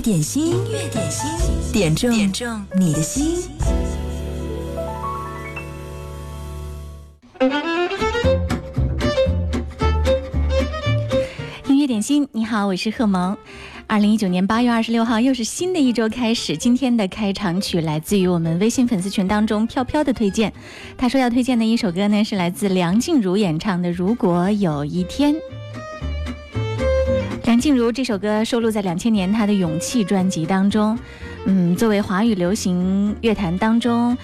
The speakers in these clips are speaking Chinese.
点心，音乐点心，点中点中你的心。音乐点心，你好，我是贺萌。二零一九年八月二十六号，又是新的一周开始。今天的开场曲来自于我们微信粉丝群当中飘飘的推荐。他说要推荐的一首歌呢，是来自梁静茹演唱的《如果有一天》。静茹这首歌收录在两千年她的《勇气》专辑当中。嗯，作为华语流行乐坛当中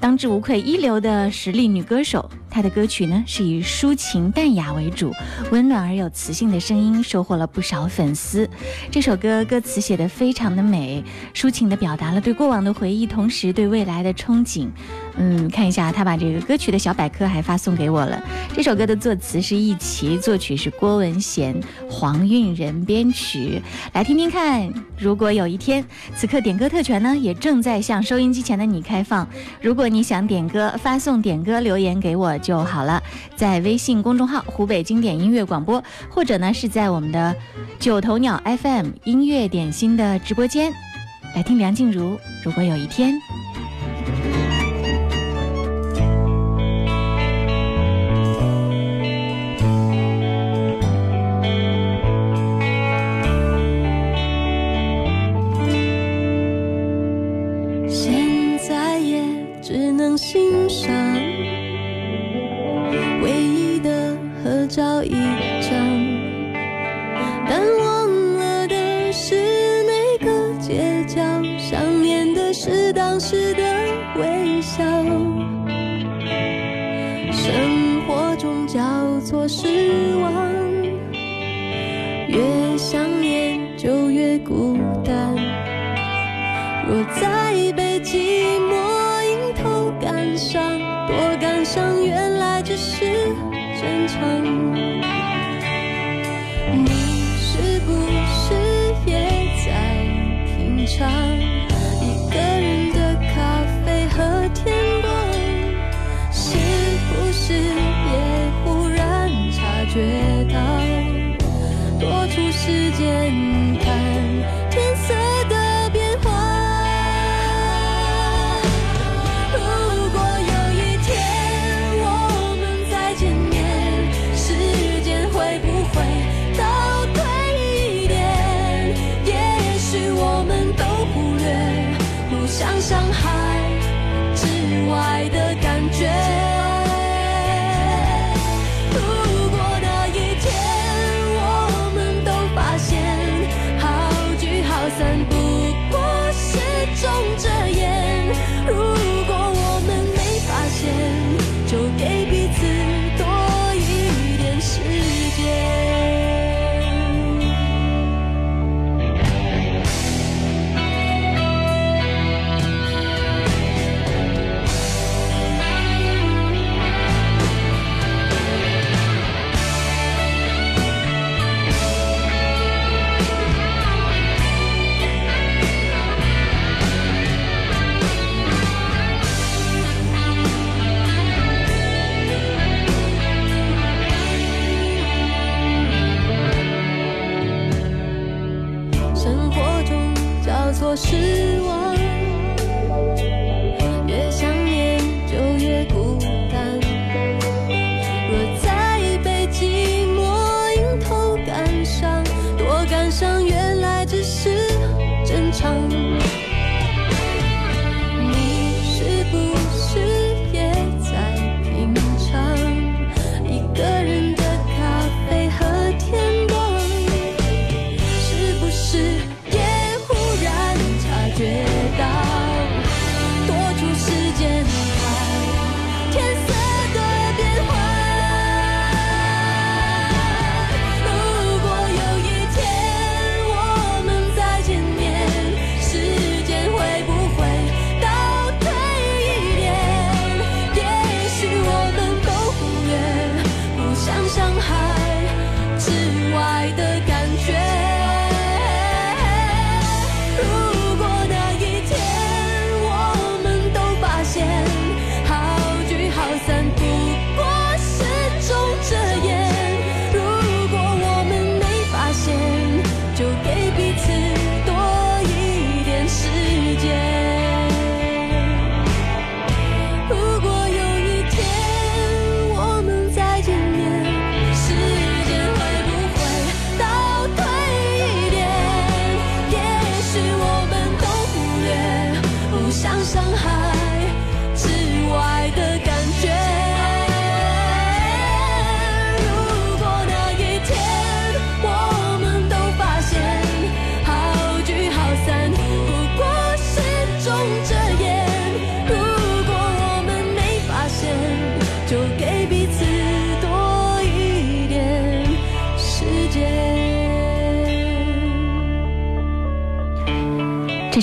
当之无愧一流的实力女歌手。他的歌曲呢是以抒情淡雅为主，温暖而有磁性的声音收获了不少粉丝。这首歌歌词写得非常的美，抒情地表达了对过往的回忆，同时对未来的憧憬。嗯，看一下他把这个歌曲的小百科还发送给我了。这首歌的作词是易齐，作曲是郭文贤，黄韵仁编曲。来听听看，如果有一天，此刻点歌特权呢也正在向收音机前的你开放。如果你想点歌，发送点歌留言给我。就好了，在微信公众号“湖北经典音乐广播”，或者呢是在我们的九头鸟 FM 音乐点心的直播间，来听梁静茹。如果有一天。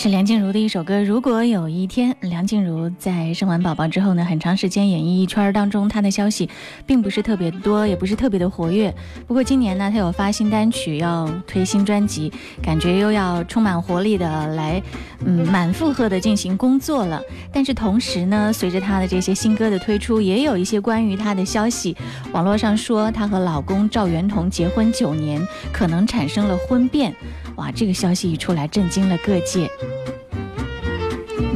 梁静茹的一首歌。如果有一天，梁静茹在生完宝宝之后呢，很长时间演艺圈当中，她的消息并不是特别多，也不是特别的活跃。不过今年呢，她有发新单曲，要推新专辑，感觉又要充满活力的来，嗯，满负荷的进行工作了。但是同时呢，随着她的这些新歌的推出，也有一些关于她的消息。网络上说，她和老公赵元同结婚九年，可能产生了婚变。哇，这个消息一出来，震惊了各界。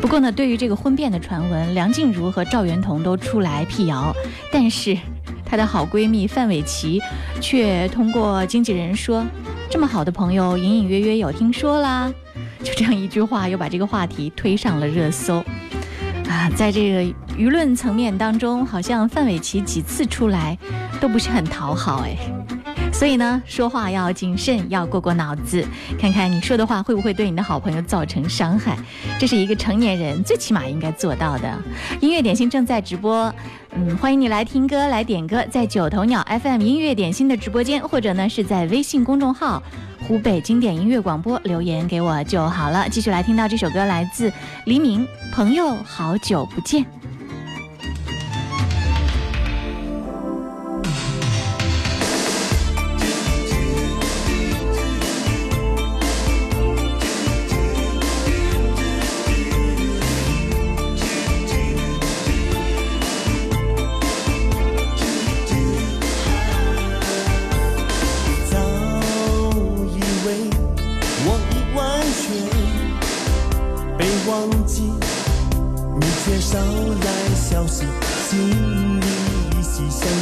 不过呢，对于这个婚变的传闻，梁静茹和赵元同都出来辟谣，但是她的好闺蜜范玮琪却通过经纪人说，这么好的朋友，隐隐约约有听说啦。就这样一句话，又把这个话题推上了热搜。啊，在这个舆论层面当中，好像范玮琪几次出来都不是很讨好，哎。所以呢，说话要谨慎，要过过脑子，看看你说的话会不会对你的好朋友造成伤害。这是一个成年人最起码应该做到的。音乐点心正在直播，嗯，欢迎你来听歌来点歌，在九头鸟 FM 音乐点心的直播间，或者呢是在微信公众号湖北经典音乐广播留言给我就好了。继续来听到这首歌，来自黎明，朋友，好久不见。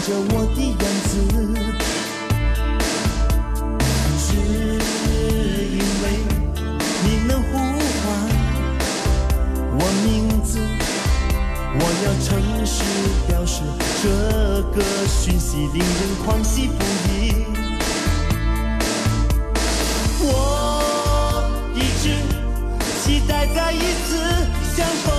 着我的样子，是因为你能呼唤我名字，我要诚实表示这个讯息令人狂喜不已。我一直期待再一次相逢。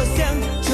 我想。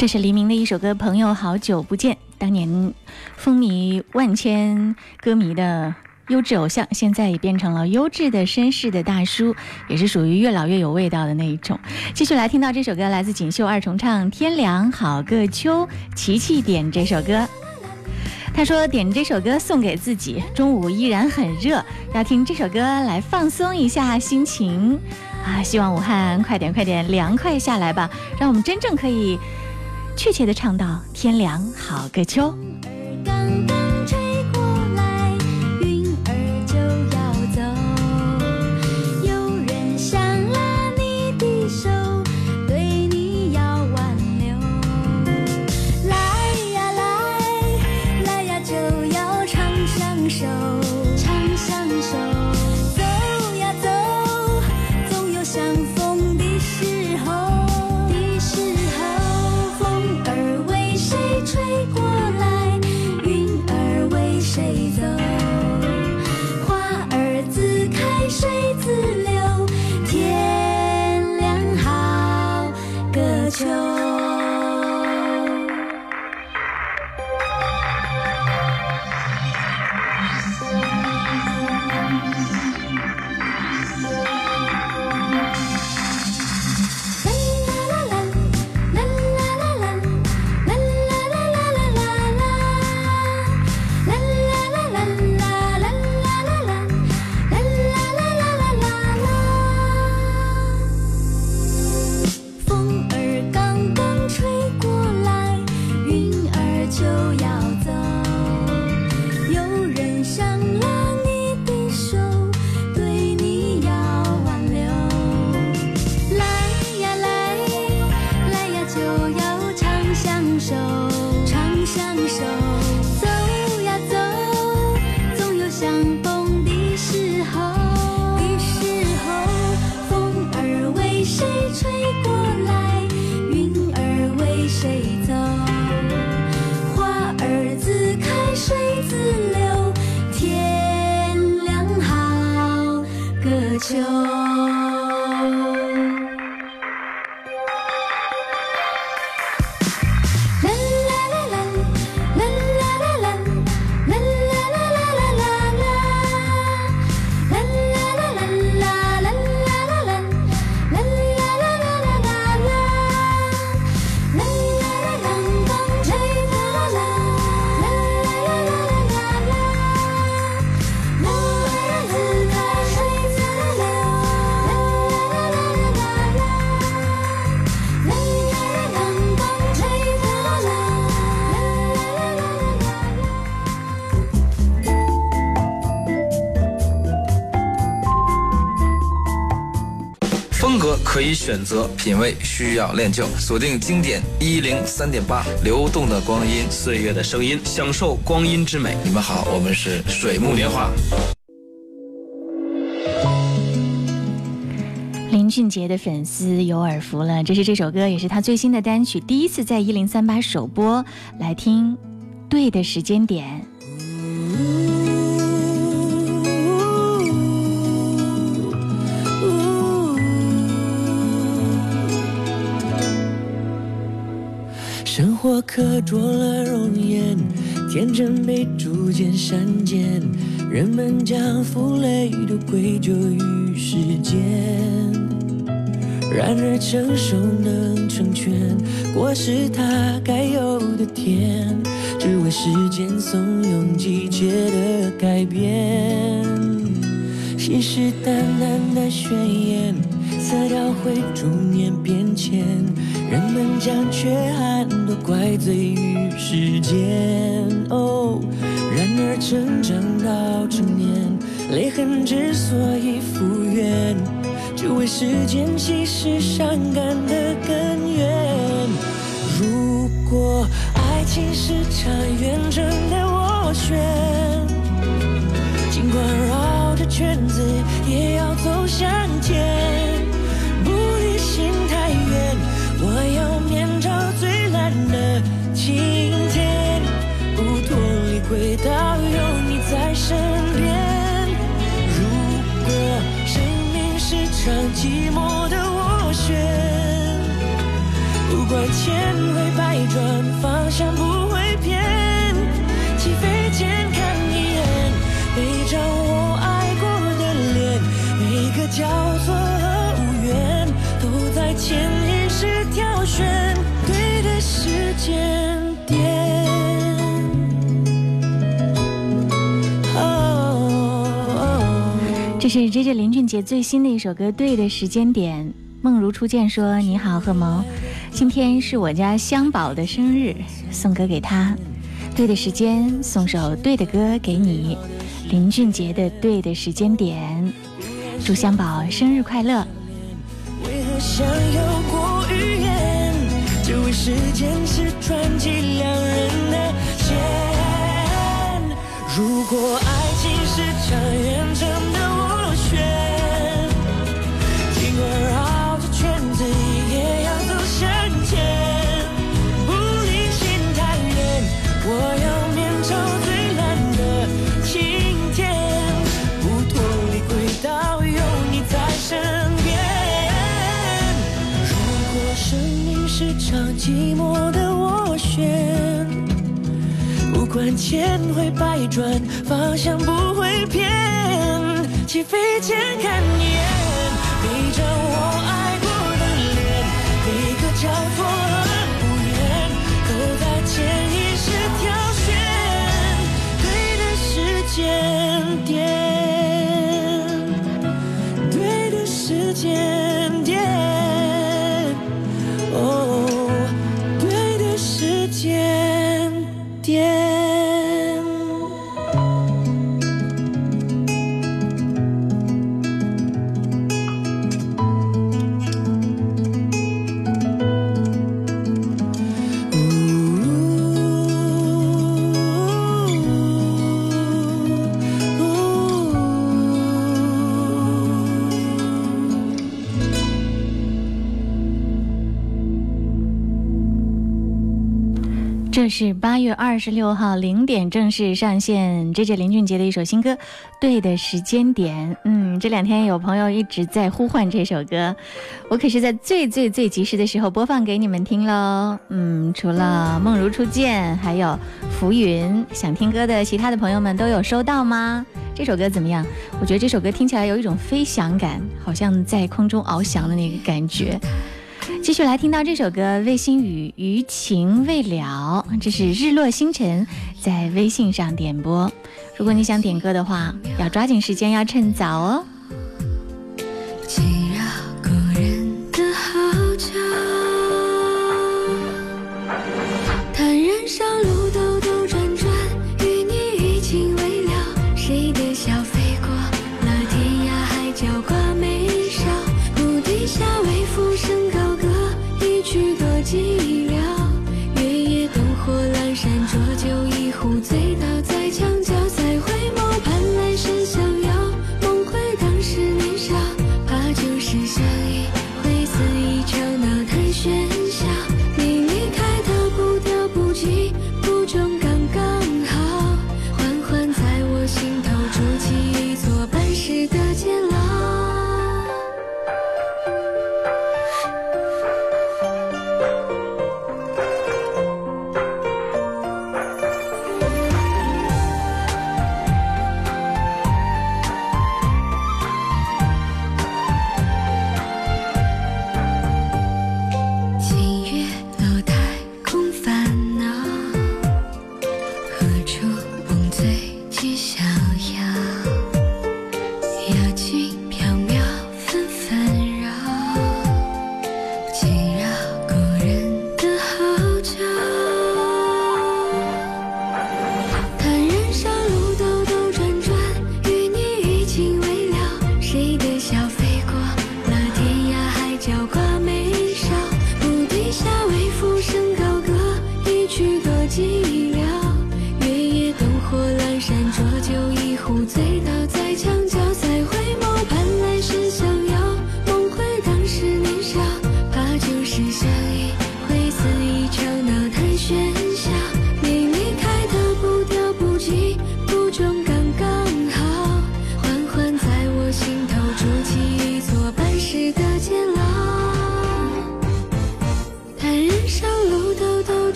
这是黎明的一首歌，《朋友好久不见》。当年风靡万千歌迷的优质偶像，现在也变成了优质的绅士的大叔，也是属于越老越有味道的那一种。继续来听到这首歌，来自锦绣二重唱，《天凉好个秋》。琪琪点这首歌，他说点这首歌送给自己，中午依然很热，要听这首歌来放松一下心情啊！希望武汉快点快点凉快下来吧，让我们真正可以。确切的唱到天凉好个秋。可以选择品味，需要练就。锁定经典一零三点八，流动的光阴，岁月的声音，享受光阴之美。你们好，我们是水木年华。林俊杰的粉丝有耳福了，这是这首歌，也是他最新的单曲，第一次在一零三八首播。来听，对的时间点。刻着了容颜，天真被逐渐删减，人们将负累都归咎于时间。然而成熟能成全，过是他该有的甜，只为时间怂恿季节的改变。信誓旦旦的宣言，色调会逐年变迁。人们将缺憾怪罪于时间，哦。然而成长到成年，泪痕之所以复原，只为时间稀释伤感的根源。如果爱情是场远征的斡旋，尽管绕着圈子，也要走向前。寂寞的斡旋，不管千回百转，方向不会偏。是 J J 林俊杰最新的一首歌《对的时间点》。梦如初见说：“你好，贺萌，今天是我家香宝的生日，送歌给他。对的时间，送首对的歌给你。林俊杰的《对的时间点》，祝香宝生日快乐。为何像有过语言？只为时间是传奇两人的线。如果爱情是场远程寂寞的斡旋，不管千回百转，方向不会变。起飞前看一眼，每张我爱过的脸，每个交错和无缘，都在潜意识挑选对的时间是八月二十六号零点正式上线，J J 林俊杰的一首新歌《对的时间点》。嗯，这两天有朋友一直在呼唤这首歌，我可是在最最最及时的时候播放给你们听喽。嗯，除了梦如初见，还有浮云，想听歌的其他的朋友们都有收到吗？这首歌怎么样？我觉得这首歌听起来有一种飞翔感，好像在空中翱翔的那个感觉。继续来听到这首歌《卫星雨余情未了》，这是日落星辰在微信上点播。如果你想点歌的话，要抓紧时间，要趁早哦。上路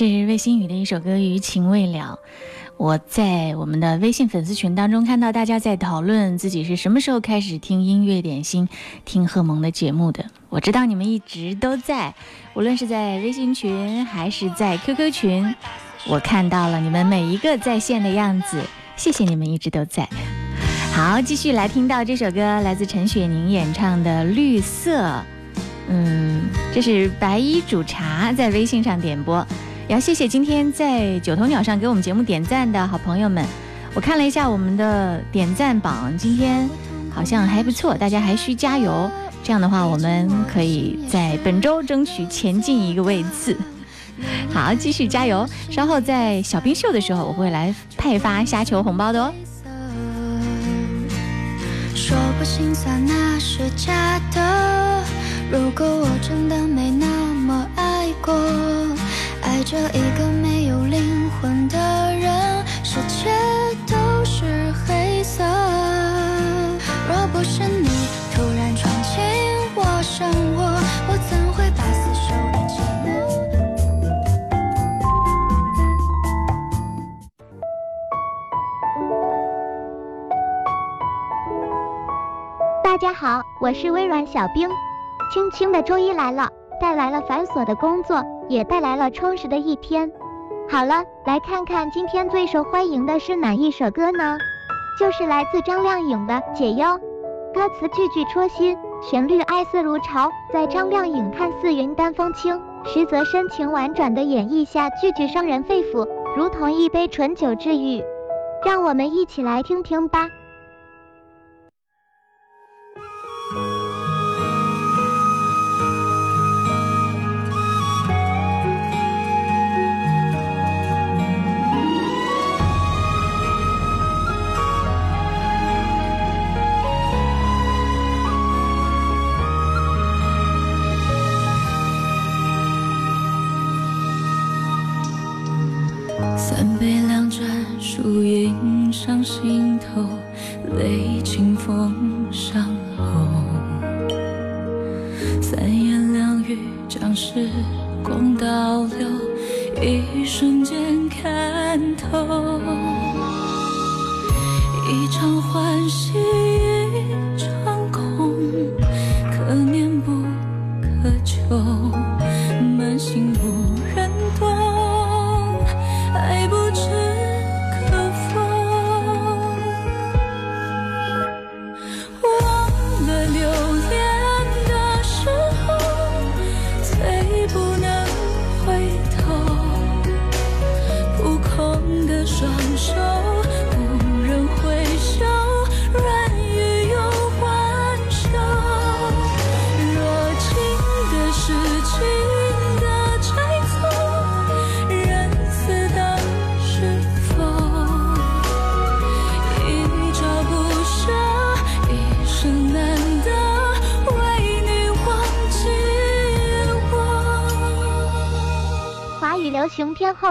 这是魏新雨的一首歌《余情未了》。我在我们的微信粉丝群当中看到大家在讨论自己是什么时候开始听音乐点心、听贺蒙的节目的。我知道你们一直都在，无论是在微信群还是在 QQ 群，我看到了你们每一个在线的样子。谢谢你们一直都在。好，继续来听到这首歌，来自陈雪凝演唱的《绿色》。嗯，这是白衣煮茶在微信上点播，也要谢谢今天在九头鸟上给我们节目点赞的好朋友们。我看了一下我们的点赞榜，今天好像还不错，大家还需加油。这样的话，我们可以在本周争取前进一个位次。好，继续加油！稍后在小冰秀的时候，我会来派发虾球红包的哦。说不心酸那是假的。如果我真的没那么爱过，爱着一个没有灵魂的人，世界都是黑色。若不是你突然闯进我生活，我怎会把死守的寂寞？大家好，我是微软小冰。轻轻的周一来了，带来了繁琐的工作，也带来了充实的一天。好了，来看看今天最受欢迎的是哪一首歌呢？就是来自张靓颖的《解忧》，歌词句句戳心，旋律爱似如潮，在张靓颖看似云淡风轻，实则深情婉转的演绎下，句句伤人肺腑，如同一杯醇酒治愈。让我们一起来听听吧。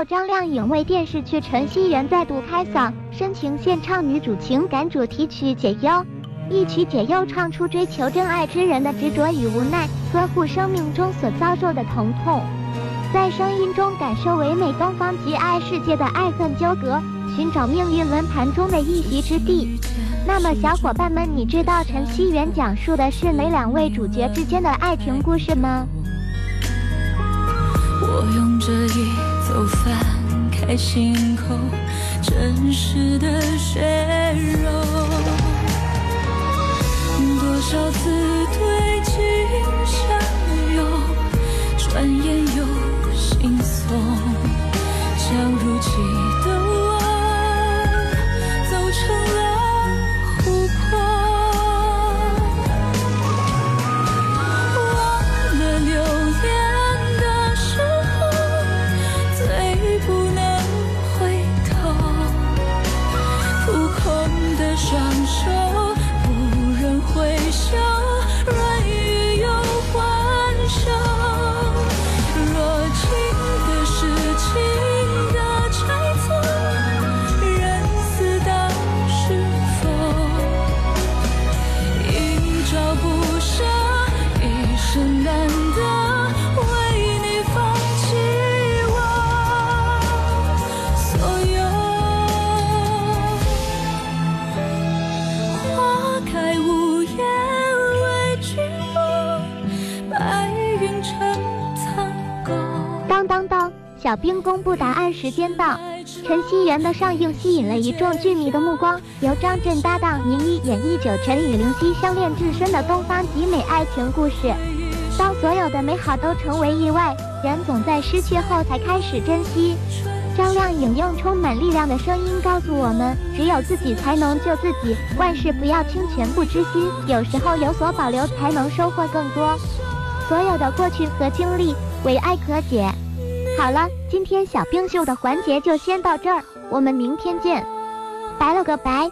张靓颖为电视剧《陈希媛》再度开嗓，深情献唱女主情感主题曲《解忧》。一曲《解忧》唱出追求真爱之人的执着与无奈，呵护生命中所遭受的疼痛，在声音中感受唯美东方及爱世界的爱恨纠葛，寻找命运轮盘中的一席之地。那么，小伙伴们，你知道《陈希媛》讲述的是哪两位主角之间的爱情故事吗？我用这一都翻开心口，真实的血肉，多少次对镜相拥，转眼又惺忪，将如今当当当小兵公布答案时间到陈熙媛的上映吸引了一众剧迷的目光由张震搭档倪妮演绎九晨与灵犀相恋至深的东方极美爱情故事。当所有的美好都成为意外人总在失去后才开始珍惜。张靓颖用充满力量的声音告诉我们只有自己才能救自己万事不要轻全部之心有时候有所保留才能收获更多。所有的过去和经历，唯爱可解。好了，今天小冰秀的环节就先到这儿，我们明天见，拜了个拜。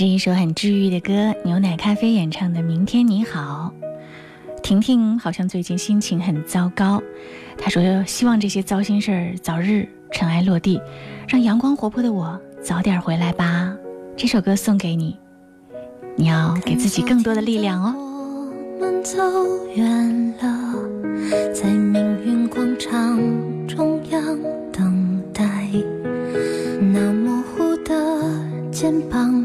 是一首很治愈的歌，牛奶咖啡演唱的《明天你好》。婷婷好像最近心情很糟糕，她说希望这些糟心事儿早日尘埃落地，让阳光活泼的我早点回来吧。这首歌送给你，你要给自己更多的力量哦。我们走远了，在命运广场中央等待，那模糊的肩膀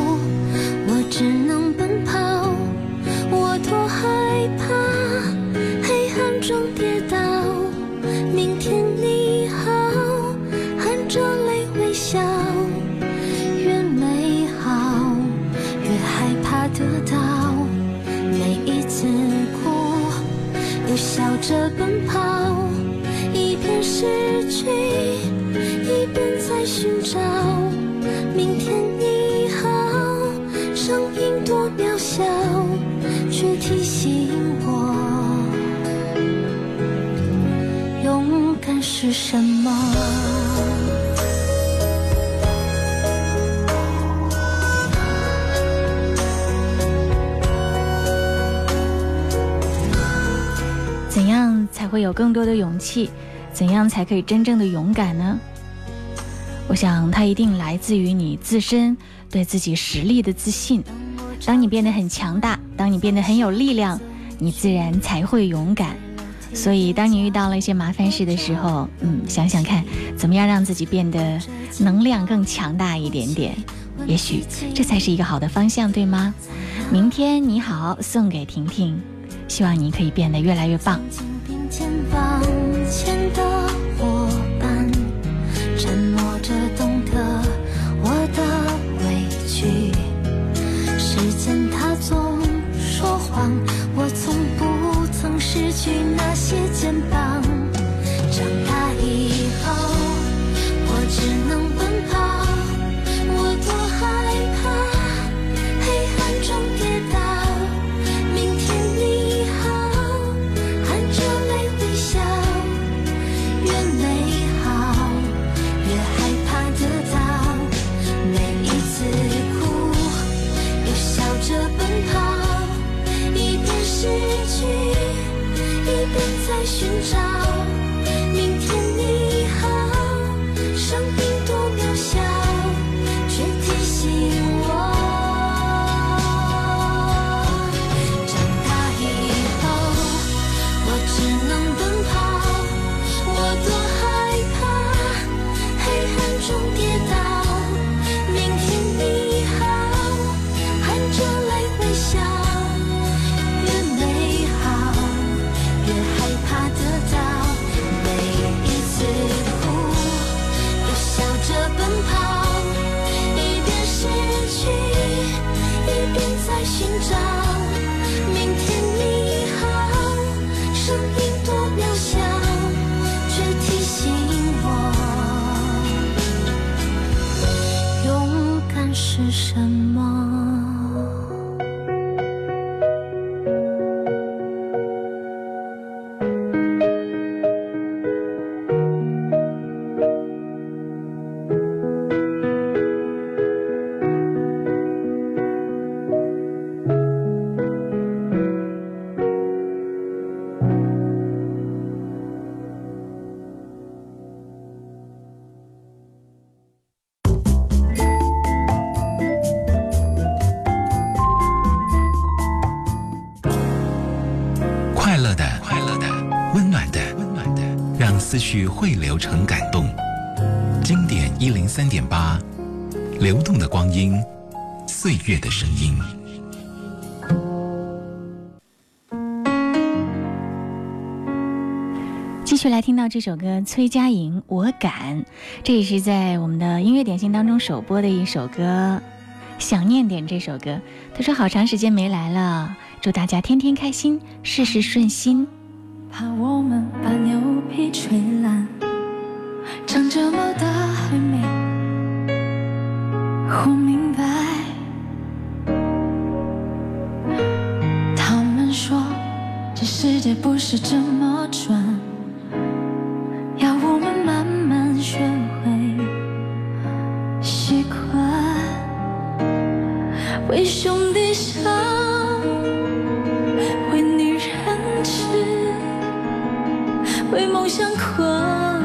是什么。怎样才会有更多的勇气？怎样才可以真正的勇敢呢？我想，它一定来自于你自身对自己实力的自信。当你变得很强大，当你变得很有力量，你自然才会勇敢。所以，当你遇到了一些麻烦事的时候，嗯，想想看，怎么样让自己变得能量更强大一点点？也许这才是一个好的方向，对吗？明天你好，送给婷婷，希望你可以变得越来越棒。肩膀。思绪汇流成感动。经典一零三点八，流动的光阴，岁月的声音。继续来听到这首歌，崔佳莹《我敢》，这也是在我们的音乐点心当中首播的一首歌。想念点这首歌，他说好长时间没来了，祝大家天天开心，事事顺心。怕我们把牛被吹烂，长这么大还没活明白。他们说这世界不是这么转，要我们慢慢学会习惯。为兄弟伤，为梦想狂，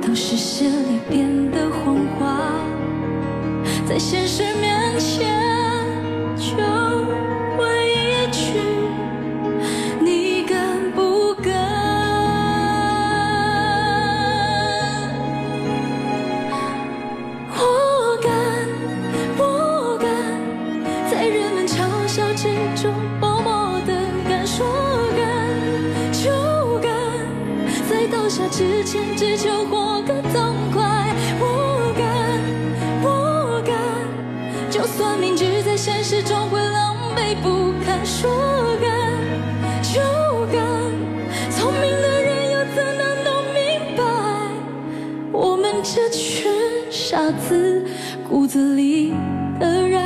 都是戏里变的谎话，在现实面前骨子里的人。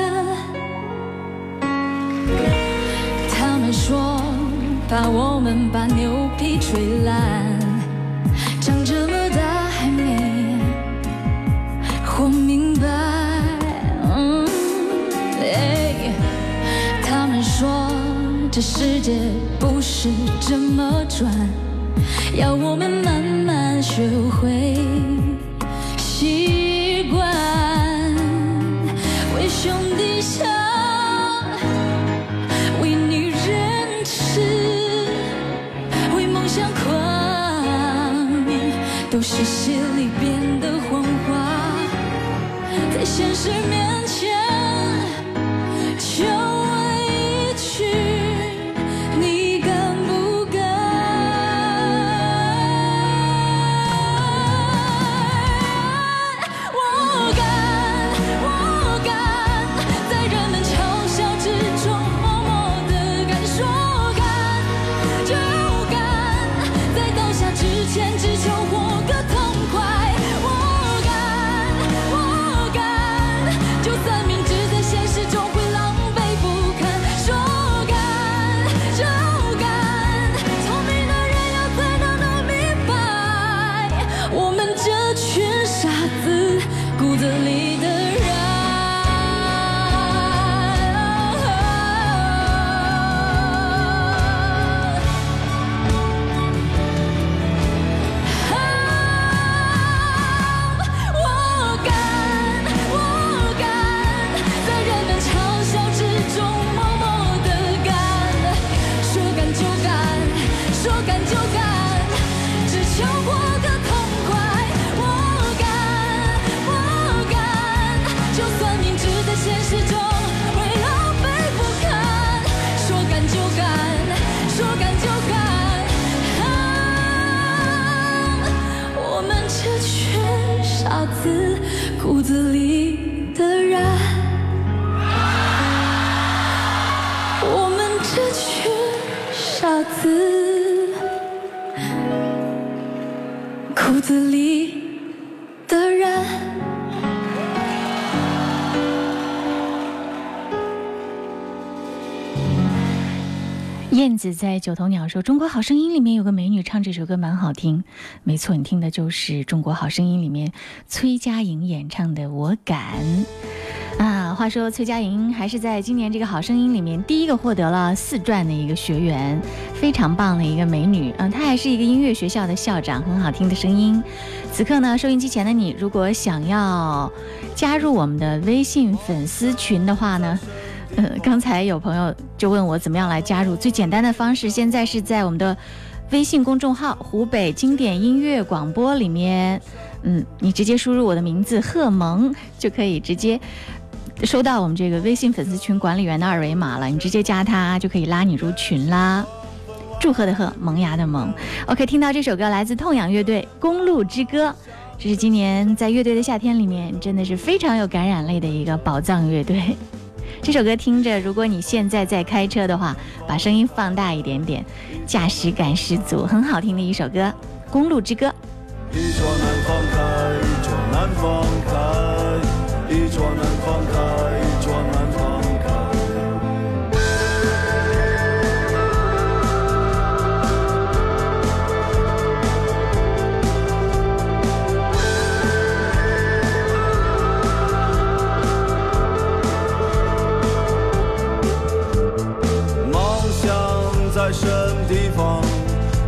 他们说把我们把牛皮吹烂，长这么大还没活明白。他们说这世界不是这么转，要我们慢慢学会习关，为兄弟想，为女人痴，为梦想狂，都是戏里变的谎话，在现实面子在九头鸟说：“中国好声音里面有个美女唱这首歌蛮好听。”没错，你听的就是《中国好声音》里面崔佳莹演唱的《我敢》啊。话说崔佳莹还是在今年这个好声音里面第一个获得了四传的一个学员，非常棒的一个美女。嗯，她还是一个音乐学校的校长，很好听的声音。此刻呢，收音机前的你，如果想要加入我们的微信粉丝群的话呢？刚才有朋友就问我怎么样来加入，最简单的方式现在是在我们的微信公众号“湖北经典音乐广播”里面，嗯，你直接输入我的名字贺萌，就可以直接收到我们这个微信粉丝群管理员的二维码了。你直接加他就可以拉你入群啦。祝贺的贺，萌芽的萌。OK，听到这首歌来自痛仰乐队《公路之歌》，这是今年在乐队的夏天里面真的是非常有感染力的一个宝藏乐队。这首歌听着，如果你现在在开车的话，把声音放大一点点，驾驶感十足，很好听的一首歌《公路之歌》。一桌难放开，一桌难放开，一桌难放开，地方？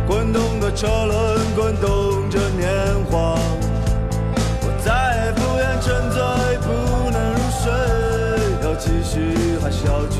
滚动的车轮，滚动着年华。我再也不愿沉醉，不能入睡，要继续还是要去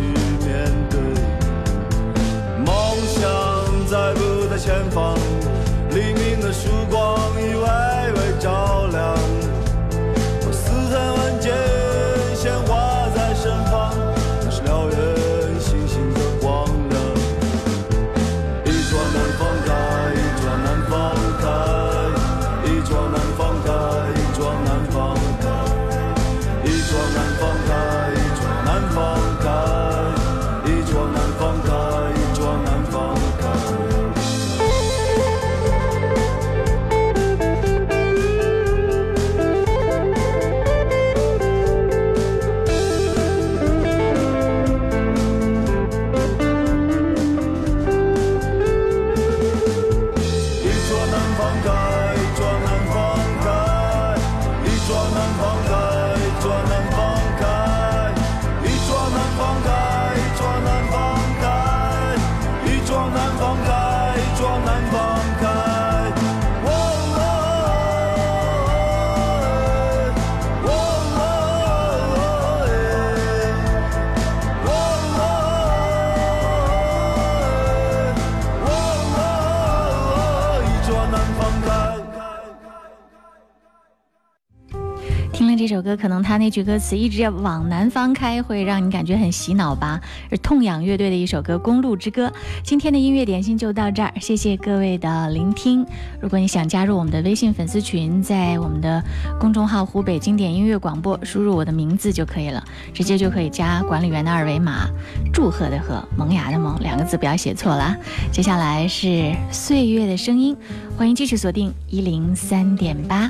可能他那句歌词一直要往南方开，会让你感觉很洗脑吧。是痛仰乐队的一首歌《公路之歌》。今天的音乐点心就到这儿，谢谢各位的聆听。如果你想加入我们的微信粉丝群，在我们的公众号“湖北经典音乐广播”输入我的名字就可以了，直接就可以加管理员的二维码。祝贺的贺，萌芽的萌，两个字不要写错了。接下来是岁月的声音，欢迎继续锁定一零三点八。